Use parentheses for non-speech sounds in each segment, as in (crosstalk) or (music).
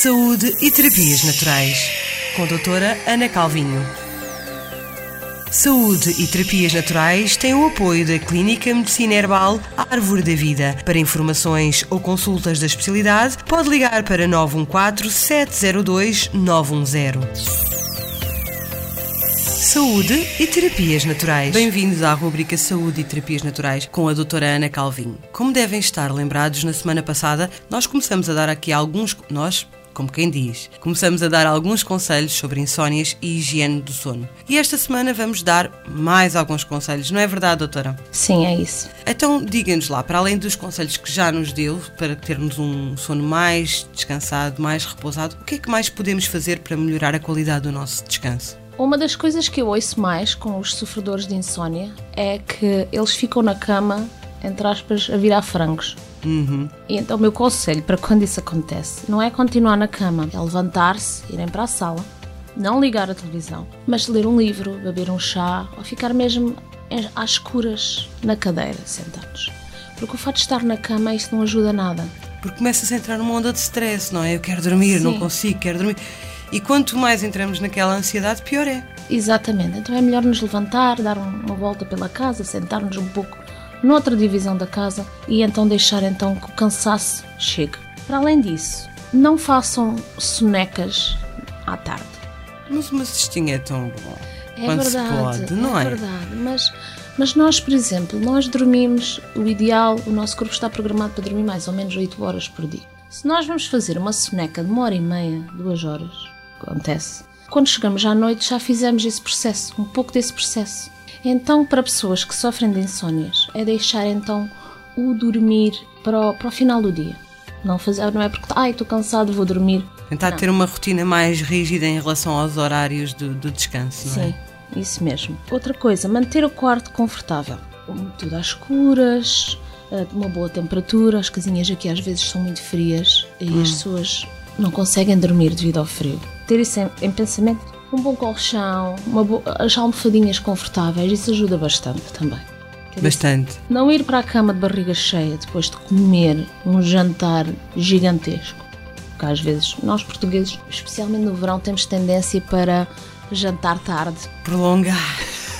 Saúde e Terapias Naturais, com a doutora Ana Calvinho. Saúde e Terapias Naturais têm o apoio da Clínica Medicina Herbal Árvore da Vida. Para informações ou consultas da especialidade, pode ligar para 914 702 910. Saúde e Terapias Naturais. Bem-vindos à rubrica Saúde e Terapias Naturais com a doutora Ana Calvinho. Como devem estar lembrados, na semana passada nós começamos a dar aqui alguns... Nós, como quem diz, começamos a dar alguns conselhos sobre insónias e higiene do sono. E esta semana vamos dar mais alguns conselhos, não é verdade, doutora? Sim, é isso. Então, diga-nos lá, para além dos conselhos que já nos deu para termos um sono mais descansado, mais repousado, o que é que mais podemos fazer para melhorar a qualidade do nosso descanso? Uma das coisas que eu ouço mais com os sofredores de insónia é que eles ficam na cama, entre aspas, a virar frangos. Uhum. E então o meu conselho para quando isso acontece não é continuar na cama, é levantar-se, irem para a sala, não ligar a televisão, mas ler um livro, beber um chá ou ficar mesmo às escuras na cadeira, sentados. Porque o fato de estar na cama, isso não ajuda nada. Porque começa-se a entrar numa onda de stress, não é? Eu quero dormir, Sim. não consigo, quero dormir. E quanto mais entramos naquela ansiedade, pior é. Exatamente. Então é melhor nos levantar, dar um- uma volta pela casa, sentar-nos um pouco noutra divisão da casa e então deixar então que o cansaço chegue. Para além disso, não façam sonecas à tarde. Mas uma cestinha é tão bom. É Quando verdade, se pode, não é? verdade. Mas, mas nós, por exemplo, nós dormimos, o ideal, o nosso corpo está programado para dormir mais ou menos 8 horas por dia. Se nós vamos fazer uma soneca de uma hora e meia, duas horas, acontece, quando chegamos à noite já fizemos esse processo, um pouco desse processo. Então, para pessoas que sofrem de insónias, é deixar então o dormir para o, para o final do dia. Não, fazer, não é porque, ai, estou cansado, vou dormir. Tentar ter uma rotina mais rígida em relação aos horários do, do descanso, não é? Sim, isso mesmo. Outra coisa, manter o quarto confortável. Tudo às escuras, eh, uma boa temperatura. As casinhas aqui às vezes são muito frias e as pessoas não conseguem dormir devido ao frio. Ter isso em, em pensamento. Um bom colchão, bo- as almofadinhas confortáveis, isso ajuda bastante também. Dizer, Bastante. Não ir para a cama de barriga cheia depois de comer um jantar gigantesco. Porque às vezes nós portugueses, especialmente no verão, temos tendência para jantar tarde. Prolongar.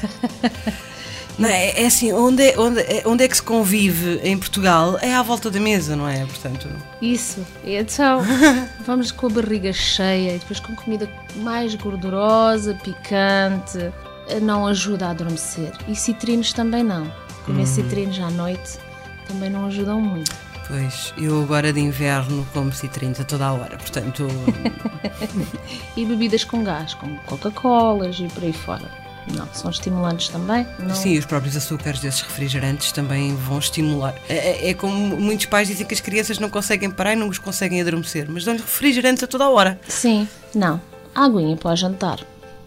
(laughs) Não, é, é assim, onde é, onde, é, onde é que se convive em Portugal? É à volta da mesa, não é? Portanto, Isso. Então, (laughs) vamos com a barriga cheia e depois com comida mais gordurosa, picante, não ajuda a adormecer. E citrinos também não. Comer citrinos à noite também não ajudam muito. pois, eu agora de inverno como citrinos a toda a hora, portanto, (laughs) E bebidas com gás, como Coca-Colas e por aí fora. Não, são estimulantes também. Não... sim, os próprios açúcares desses refrigerantes também vão estimular. É, é- é como muitos pais dizem que as crianças não conseguem parar e não os conseguem adormecer, mas dão-lhe refrigerantes a toda a hora. Sim, não. Aguinha para o jantar.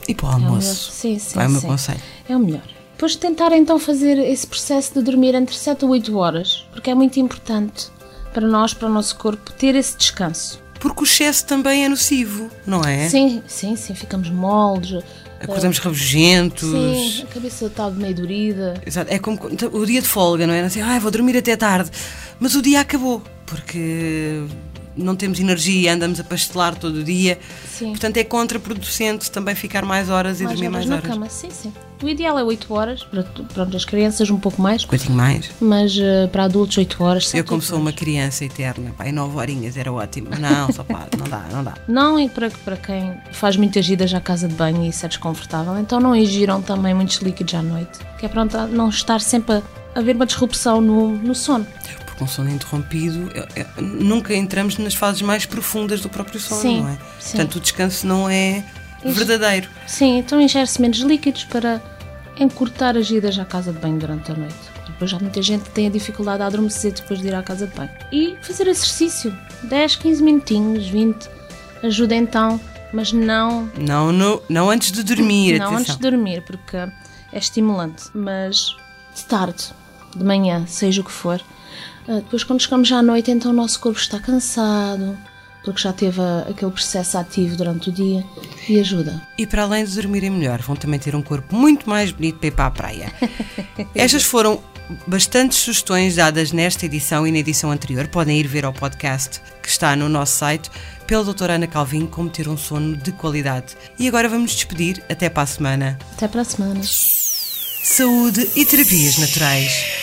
E para o É o almoço. Sim, sim, Vai o meu sim. conselho. É o melhor. Depois tentar então fazer esse processo de dormir entre 7 a 8 horas, porque é muito importante para nós, para o nosso corpo, ter esse descanso. Porque o excesso também é nocivo, não é? Sim, sim, sim, ficamos moles. Acordamos rabugentos. Sim, a cabeça está meio dorida. Exato. É como então, o dia de folga, não é? Assim, ah, vou dormir até tarde. Mas o dia acabou, porque não temos energia, andamos a pastelar todo o dia. Sim. Portanto, é contraproducente também ficar mais horas e mais dormir horas mais na horas. cama, sim, sim. O ideal é 8 horas, para, pronto, as crianças um pouco mais, Um bocadinho mais. mas eh, para adultos 8 horas. Eu, como sou uma criança eterna, pá, em 9 horinhas era ótimo. Não, só pá, não dá, não dá. Não, e para, para quem faz muitas idas à casa de banho e isso é desconfortável, então não ingiram também muitos líquidos à noite, que é para não estar sempre a haver uma disrupção no, no sono. Porque um sono interrompido, é- é- nunca entramos nas fases mais profundas do próprio sono, Sim, não é? sim. Portanto, o descanso não é verdadeiro. Sim, então ingere-se menos líquidos para encurtar as idas à casa de banho durante a noite. Depois já muita gente tem a dificuldade a adormecer depois de ir à casa de banho. E fazer exercício, 10, 15 minutinhos, 20, ajuda então, mas não Não, no- não antes de dormir, Não atenção. antes de dormir, porque é estimulante, mas de tarde, de manhã, seja o que for. Ah, Depois, quando chegamos à noite, então o nosso corpo está cansado, porque já teve aquele processo ativo durante o dia e ajuda. E para além de dormirem melhor, vão também ter um corpo muito mais bonito para ir para a praia. (laughs) Estas foram bastantes sugestões dadas nesta edição e na edição anterior. Podem ir ver ao podcast que está no nosso site pela doutora Ana Calvin como ter um sono de qualidade. E agora vamos despedir. Até para a semana. Até para a semana. Saúde e terapias naturais